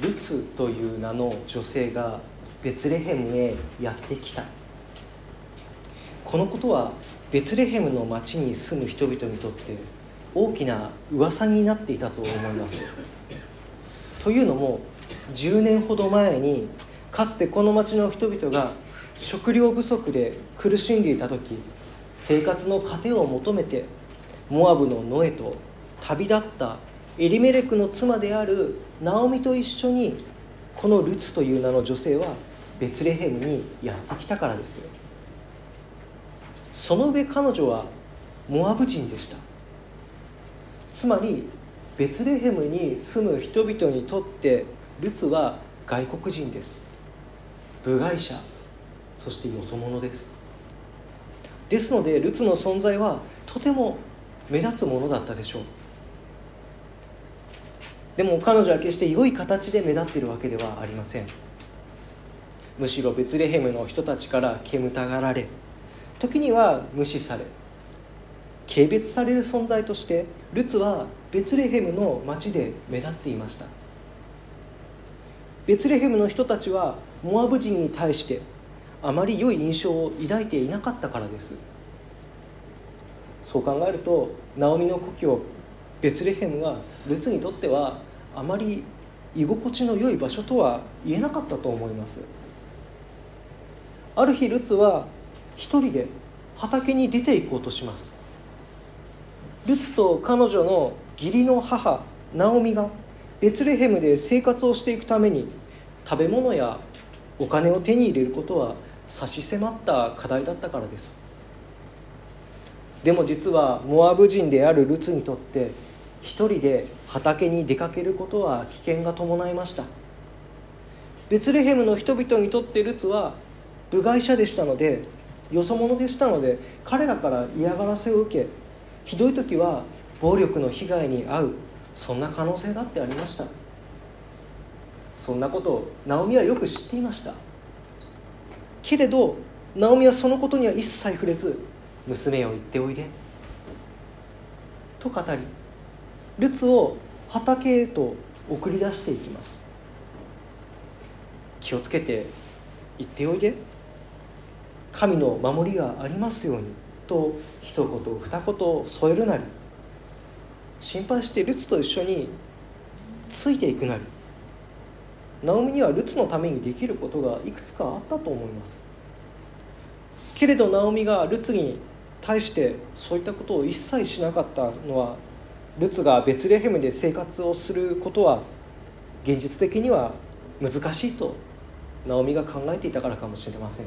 ルツという名の女性がベツレヘムへやってきた。このことはベツレヘムの町に住む人々にとって大きな噂になっていたと思います。というのも10年ほど前にかつてこの町の人々が食料不足で苦しんでいた時生活の糧を求めてモアブのノエと旅立ったエリメレクの妻であるナオミと一緒にこのルツという名の女性はベツレヘムにやってきたからですよ。その上彼女はモアブ人でした。つまりベツレヘムに住む人々にとってルツは外国人です。部外者。そしてよそ者です。ですのでルツの存在はとても目立つものだったでしょう。でも彼女は決して良い形で目立っているわけではありません。むしろベツレヘムの人たちから煙たがられ時には無視され軽蔑される存在としてルツはベツレヘムの町で目立っていました。ベツレヘムの人たちはモアブ人に対してあまり良い印象を抱いていなかったからです。そう考えるとナオミの故郷ベツレヘムはルツにとってはあまり居心地の良い場所とは言えなかったと思います。ある日ルツは一人で畑に出て行こうとします。ルツと彼女の義理の母ナオミがベツレヘムで生活をしていくために食べ物やお金を手に入れることは差し迫った課題だったからです。でも実はモアブ人であるルツにとって一人で畑に出かけることは危険が伴いました。ベツレヘムの人々にとってルツは部外者でしたのでよそ者でしたので彼らから嫌がらせを受けひどい時は暴力の被害に遭うそんな可能性だってありました。そんなことをナオミはよく知っていました。けれどナオミはそのことには一切触れず娘を言っておいで。と語りルツを畑へと送り出していきます。気をつけて行っておいで。神の守りがありますように。と一言二言添えるなり。心配してルツと一緒についていくなり。ナオミにはルツのためにできることがいくつかあったと思います。けれどナオミがルツに対してそういったことを一切しなかったのはルツがベツレヘムで生活をすることは現実的には難しいとナオミが考えていたからかもしれません。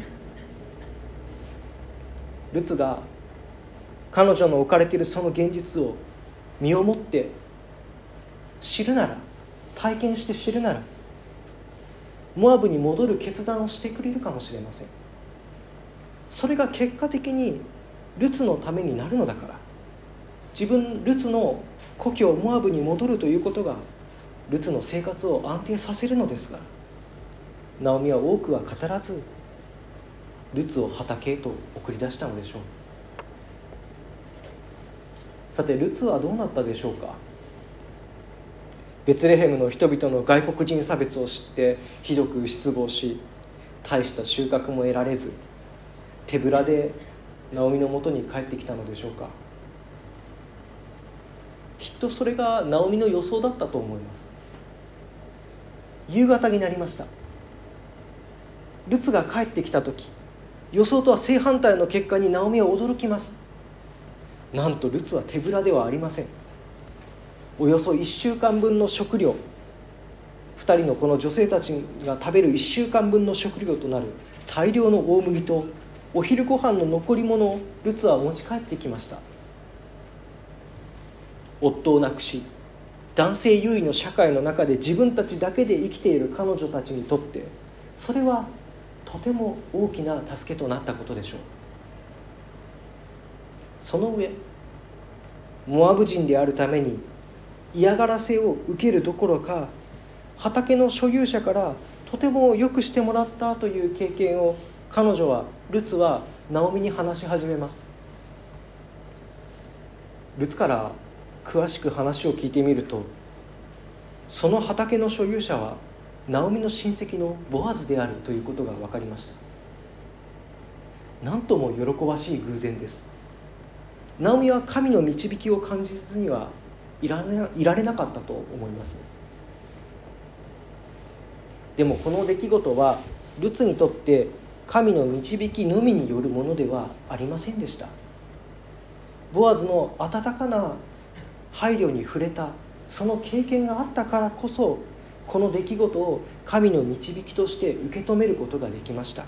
ルツが彼女の置かれているその現実を身をもって知るなら体験して知るならモアブに戻る決断をしてくれるかもしれません。それが結果的にルツのためになるのだから。自分ルツの故郷モアブに戻るということがルツの生活を安定させるのですがナオミは多くは語らずルツを畑へと送り出したのでしょう。さてルツはどうなったでしょうか？ベツレヘムの人々の外国人差別を知ってひどく失望し大した収穫も得られず手ぶらでナオミのもとに帰ってきたのでしょうか？きっとそれがナオミの予想だったと思います。夕方になりました。ルツが帰ってきた時予想とは正反対の結果にナオミは驚きます。なんとルツは手ぶらではありません。およそ1週間分の食料2人のこの女性たちが食べる1週間分の食料となる大量の大麦とお昼ご飯の残り物をルツは持ち帰ってきました。夫を亡くし男性優位の社会の中で自分たちだけで生きている彼女たちにとってそれはとても大きな助けとなったことでしょう。その上モアブ人であるために嫌がらせを受けるどころか畑の所有者からとてもよくしてもらったという経験を彼女はルツはナオミに話し始めます。ルツから詳しく話を聞いてみるとその畑の所有者はナオミの親戚のボアズであるということが分かりました。何とも喜ばしい偶然です。ナオミは神の導きを感じずにはいられいられなかったと思います。でもこの出来事はルツにとって神の導きのみによるものではありませんでした。ボアズの温かな配慮に触れた。その経験があったからこそこの出来事を神の導きとして受け止めることができました。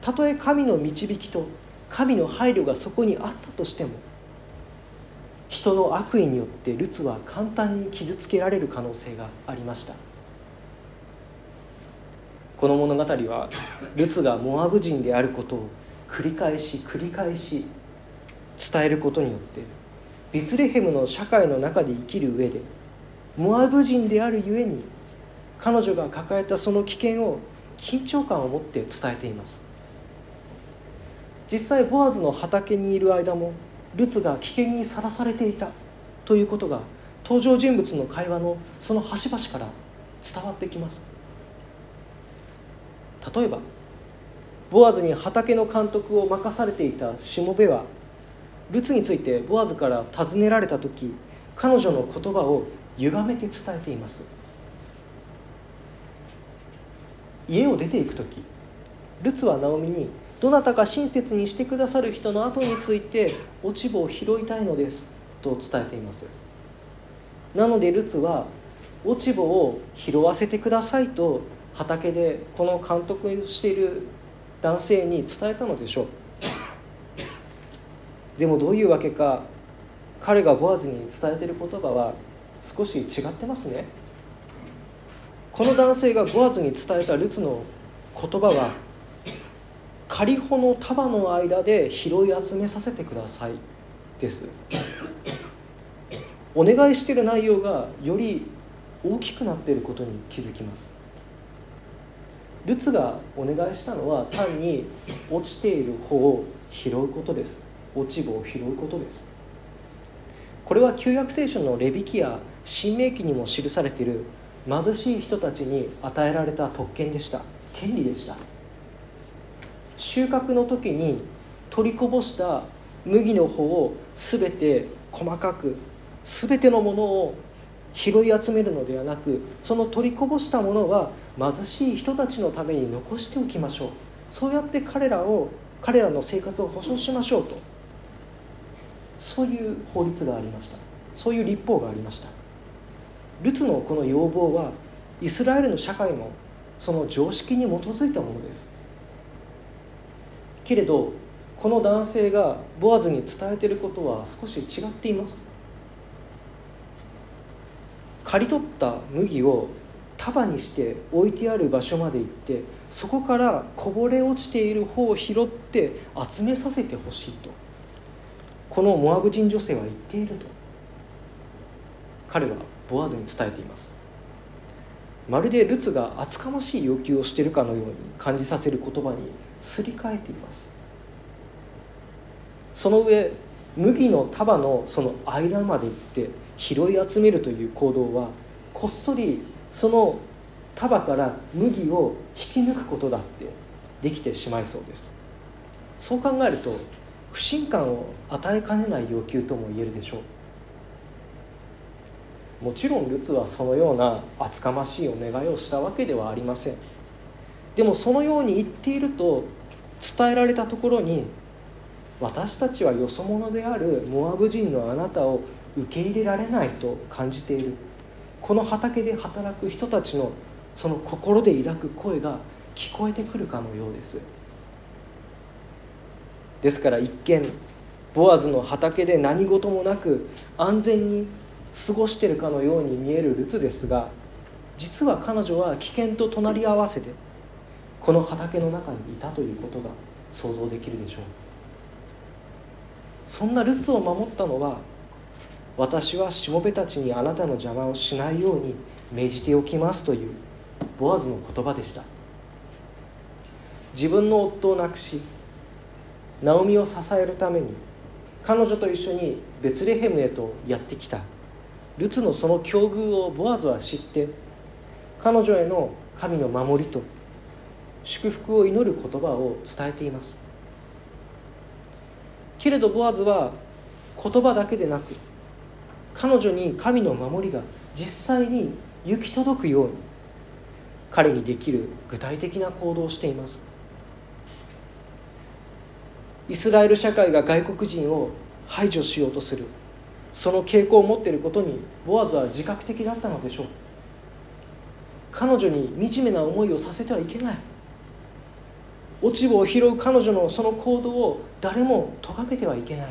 たとえ神の導きと神の配慮がそこにあったとしても人の悪意によってルツは簡単に傷つけられる可能性がありました。この物語はルツがモアブ人であることを繰り返し繰り返し伝えることによってベツレヘムの社会の中で生きる上でモアブ人であるゆえに彼女が抱えたその危険を緊張感を持って伝えています。実際ボアズの畑にいる間もルツが危険にさらされていたということが登場人物の会話のその端々から伝わってきます。例えばボアズに畑の監督を任されていたしもべはルツについてボアズから尋ねられた時彼女の言葉を歪めて伝えています。家を出ていく時ルツはナオミにどなたか親切にしてくださる人の後について落ち葉を拾いたいのですと伝えています。なのでルツは落ち葉を拾わせてくださいと畑でこの監督をしている男性に伝えたのでしょう。でもどういうわけか彼がボアズに伝えている言葉は少し違ってますね。この男性がボアズに伝えたルツの言葉は仮穂の束の間で拾い集めさせてくださいです。お願いしている内容がより大きくなっていることに気づきます。ルツがお願いしたのは単に落ちている穂を拾うことです。落ち葉を拾うことです。これは旧約聖書のレビキや新明記にも記されている貧しい人たちに与えられた特権でした。権利でした。収穫の時に取りこぼした麦の穂を全て細かく全てのものを拾い集めるのではなくその取りこぼしたものは貧しい人たちのために残しておきましょう。そうやって彼らを彼らの生活を保障しましょうと。そういう法律がありました。そういう立法がありました。ルツのこの要望はイスラエルの社会のその常識に基づいたものです。けれどこの男性がボアズに伝えていることは少し違っています。刈り取った麦を束にして置いてある場所まで行ってそこからこぼれ落ちている方を拾って集めさせてほしいと。このモアブ人女性は言っていると。彼はボアズに伝えています。まるでルツが厚かましい要求をしているかのように感じさせる言葉にすり替えています。その上麦の束のその間まで行って拾い集めるという行動はこっそりその束から麦を引き抜くことだってできてしまいそうです。そう考えると不信感を与えかねない要求とも言えるでしょう。もちろんルツはそのような厚かましいお願いをしたわけではありません。でもそのように言っていると伝えられたところに私たちはよそ者であるモアブ人のあなたを受け入れられないと感じている。この畑で働く人たちのその心で抱く声が聞こえてくるかのようです。ですから一見ボアズの畑で何事もなく安全に過ごしているかのように見えるルツですが実は彼女は危険と隣り合わせでこの畑の中にいたということが想像できるでしょう。そんなルツを守ったのは私はしもべたちにあなたの邪魔をしないように命じておきますというボアズの言葉でした。自分の夫を亡くしナオミを支えるために彼女と一緒にベツレヘムへとやってきた。ルツのその境遇をボアズは知って彼女への神の守りと祝福を祈る言葉を伝えています。けれどボアズは言葉だけでなく彼女に神の守りが実際に行き届くように彼にできる具体的な行動をしています。イスラエル社会が外国人を排除しようとする。その傾向を持っていることにボアズは自覚的だったのでしょう。彼女に惨めな思いをさせてはいけない。落ち葉を拾う彼女のその行動を誰も咎めてはいけない。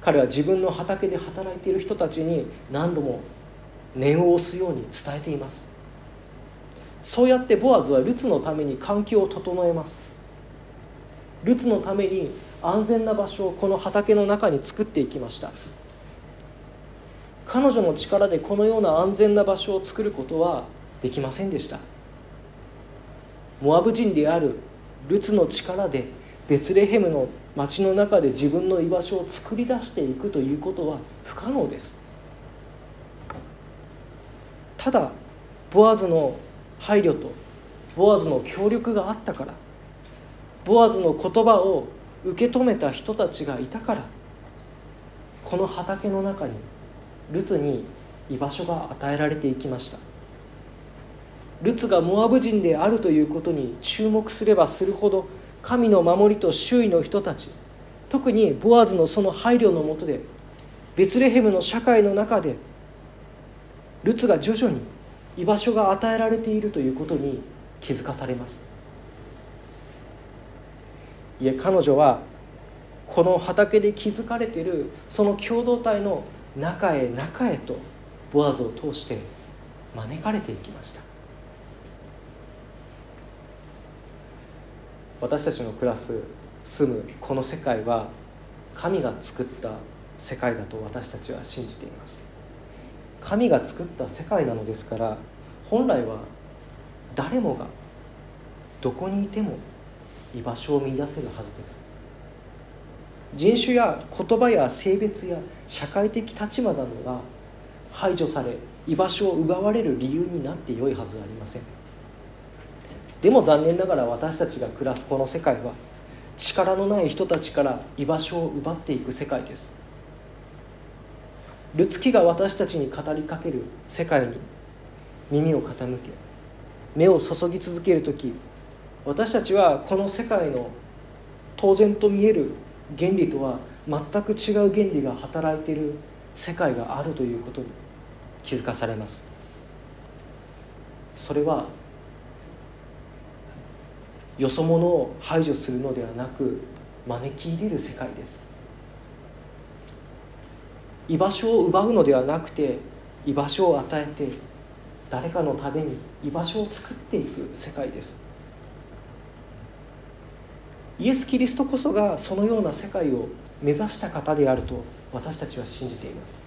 彼は自分の畑で働いている人たちに何度も念を押すように伝えています。そうやってボアズはルツのために環境を整えます。ルツのために安全な場所をこの畑の中に作っていきました。彼女の力でこのような安全な場所を作ることはできませんでした。モアブ人であるルツの力でベツレヘムの町の中で自分の居場所を作り出していくということは不可能です。ただボアズの配慮とボアズの協力があったから。ボアズの言葉を受け止めた人たちがいたから。この畑の中にルツに居場所が与えられていきました。ルツがモアブ人であるということに注目すればするほど神の守りと周囲の人たち特にボアズのその配慮のもとでベツレヘムの社会の中でルツが徐々に居場所が与えられているということに気づかされます。いえ彼女はこの畑で築かれているその共同体の中へ中へとボアズを通して招かれていきました。私たちの暮らす住むこの世界は神が作った世界だと私たちは信じています。神が作った世界なのですから本来は誰もがどこにいても居場所を見出せるはずです。人種や言葉や性別や社会的立場などが排除され居場所を奪われる理由になってよいはずありません。でも残念ながら私たちが暮らすこの世界は力のない人たちから居場所を奪っていく世界です。ルツキが私たちに語りかける世界に耳を傾け目を注ぎ続ける時私たちはこの世界の当然と見える原理とは全く違う原理が働いている世界があるということに気づかされます。それはよそ者を排除するのではなく招き入れる世界です。居場所を奪うのではなくて居場所を与えて誰かのために居場所を作っていく世界です。イエス・キリストこそがそのような世界を目指した方であると私たちは信じています。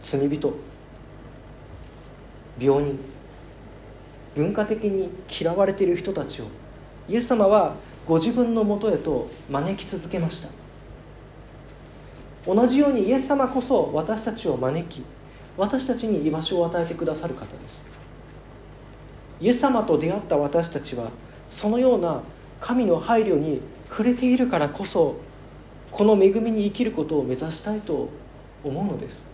罪人病人文化的に嫌われている人たちをイエス様はご自分のもとへと招き続けました。同じようにイエス様こそ私たちを招き私たちに居場所を与えてくださる方です。イエス様と出会った私たちはそのような神の配慮に触れているからこそこの恵みに生きることを目指したいと思うのです。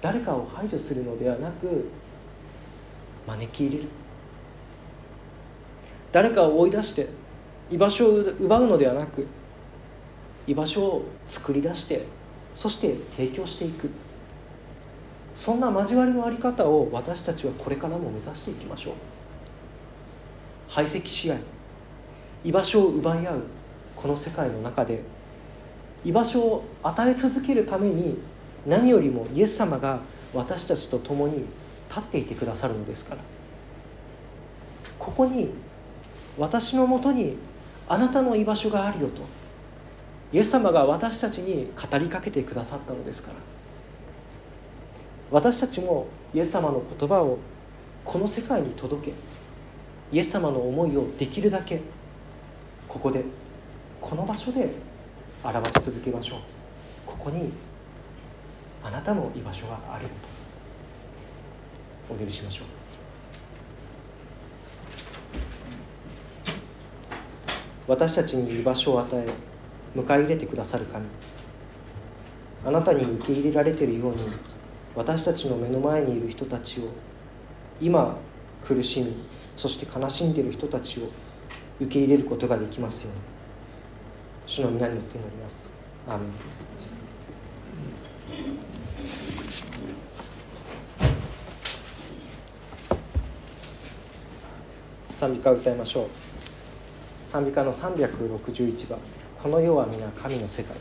誰かを排除するのではなく招き入れる。誰かを追い出して居場所を奪うのではなく居場所を作り出してそして提供していく。そんな交わりの在り方を私たちはこれからも目指していきましょう。排斥し合い居場所を奪い合うこの世界の中で居場所を与え続けるために何よりもイエス様が私たちと共に立っていてくださるのですから。ここに私のもとにあなたの居場所があるよと。イエス様が私たちに語りかけてくださったのですから。私たちもイエス様の言葉をこの世界に届けイエス様の思いをできるだけここでこの場所で表し続けましょう。ここにあなたの居場所があるよとお祈りしましょう。私たちに居場所を与え迎え入れてくださる神。あなたに受け入れられているように私たちの目の前にいる人たちを今苦しみそして悲しんでいる人たちを受け入れることができますように。主の皆によって祈ります。アーメン。賛美歌を歌いましょう。賛美歌の361番「この世は皆神の世界」